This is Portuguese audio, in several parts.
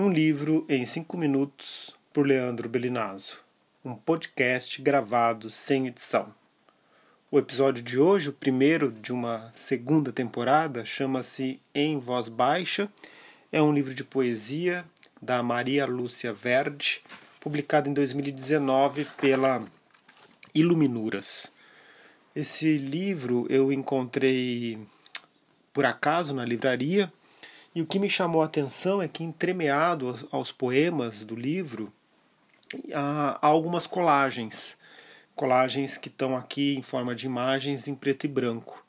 Um livro em cinco minutos por Leandro Belinazzo. Um podcast gravado sem edição. O episódio de hoje, o primeiro de uma segunda temporada, chama-se Em Voz Baixa. É um livro de poesia da Maria Lúcia Verde, publicado em 2019 pela Iluminuras. Esse livro eu encontrei por acaso na livraria e o que me chamou a atenção é que, entremeado aos, poemas do livro, há, há algumas colagens. Colagens que estão aqui em forma de imagens em preto e branco.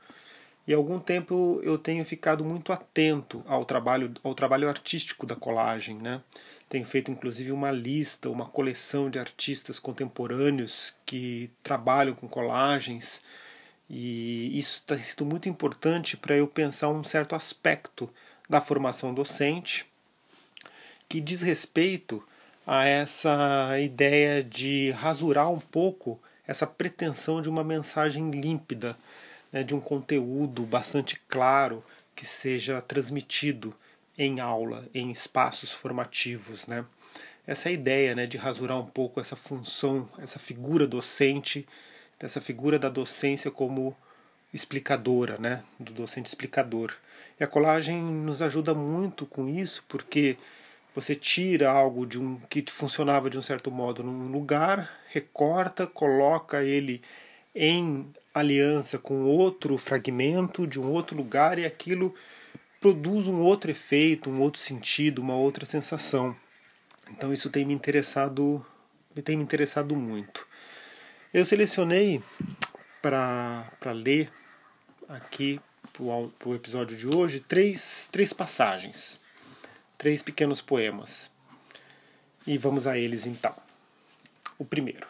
E há algum tempo eu tenho ficado muito atento ao trabalho, ao trabalho artístico da colagem. Né? Tenho feito inclusive uma lista, uma coleção de artistas contemporâneos que trabalham com colagens. E isso tem sido muito importante para eu pensar um certo aspecto da formação docente, que diz respeito a essa ideia de rasurar um pouco essa pretensão de uma mensagem límpida, né, de um conteúdo bastante claro que seja transmitido em aula, em espaços formativos. Né? Essa ideia né, de rasurar um pouco essa função, essa figura docente, dessa figura da docência como explicadora, né, do docente explicador. E a colagem nos ajuda muito com isso, porque você tira algo de um que funcionava de um certo modo num lugar, recorta, coloca ele em aliança com outro fragmento de um outro lugar e aquilo produz um outro efeito, um outro sentido, uma outra sensação. Então isso tem me interessado, tem me interessado muito. Eu selecionei para ler aqui para o episódio de hoje três, três passagens, três pequenos poemas. E vamos a eles então. O primeiro.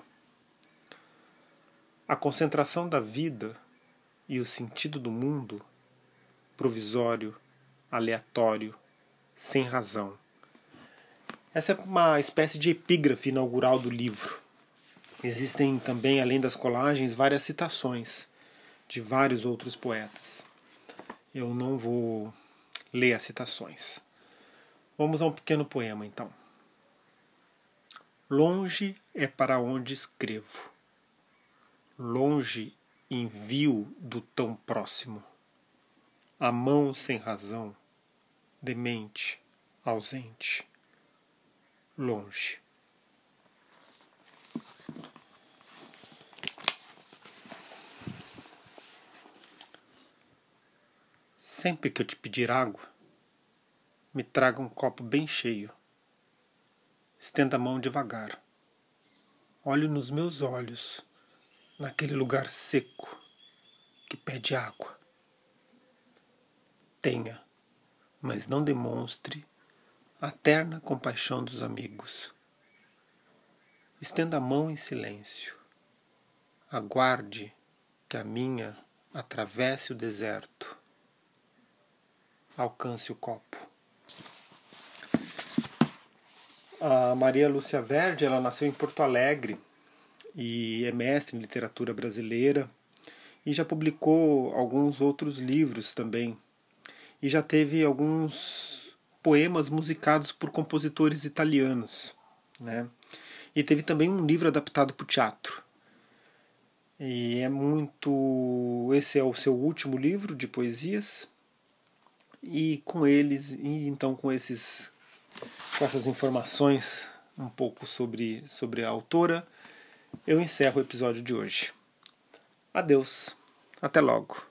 A concentração da vida e o sentido do mundo, provisório, aleatório, sem razão. Essa é uma espécie de epígrafe inaugural do livro. Existem também, além das colagens, várias citações de vários outros poetas. Eu não vou ler as citações. Vamos a um pequeno poema então. Longe é para onde escrevo. Longe envio do tão próximo. A mão sem razão, demente, ausente. Longe. Sempre que eu te pedir água, me traga um copo bem cheio. Estenda a mão devagar. Olhe nos meus olhos, naquele lugar seco que pede água. Tenha, mas não demonstre a terna compaixão dos amigos. Estenda a mão em silêncio. Aguarde que a minha atravesse o deserto alcance o copo. A Maria Lúcia Verde, ela nasceu em Porto Alegre e é mestre em literatura brasileira e já publicou alguns outros livros também. E já teve alguns poemas musicados por compositores italianos, né? E teve também um livro adaptado para o teatro. E é muito. Esse é o seu último livro de poesias, e com eles, e então com esses com essas informações um pouco sobre, sobre a autora, eu encerro o episódio de hoje. Adeus, até logo.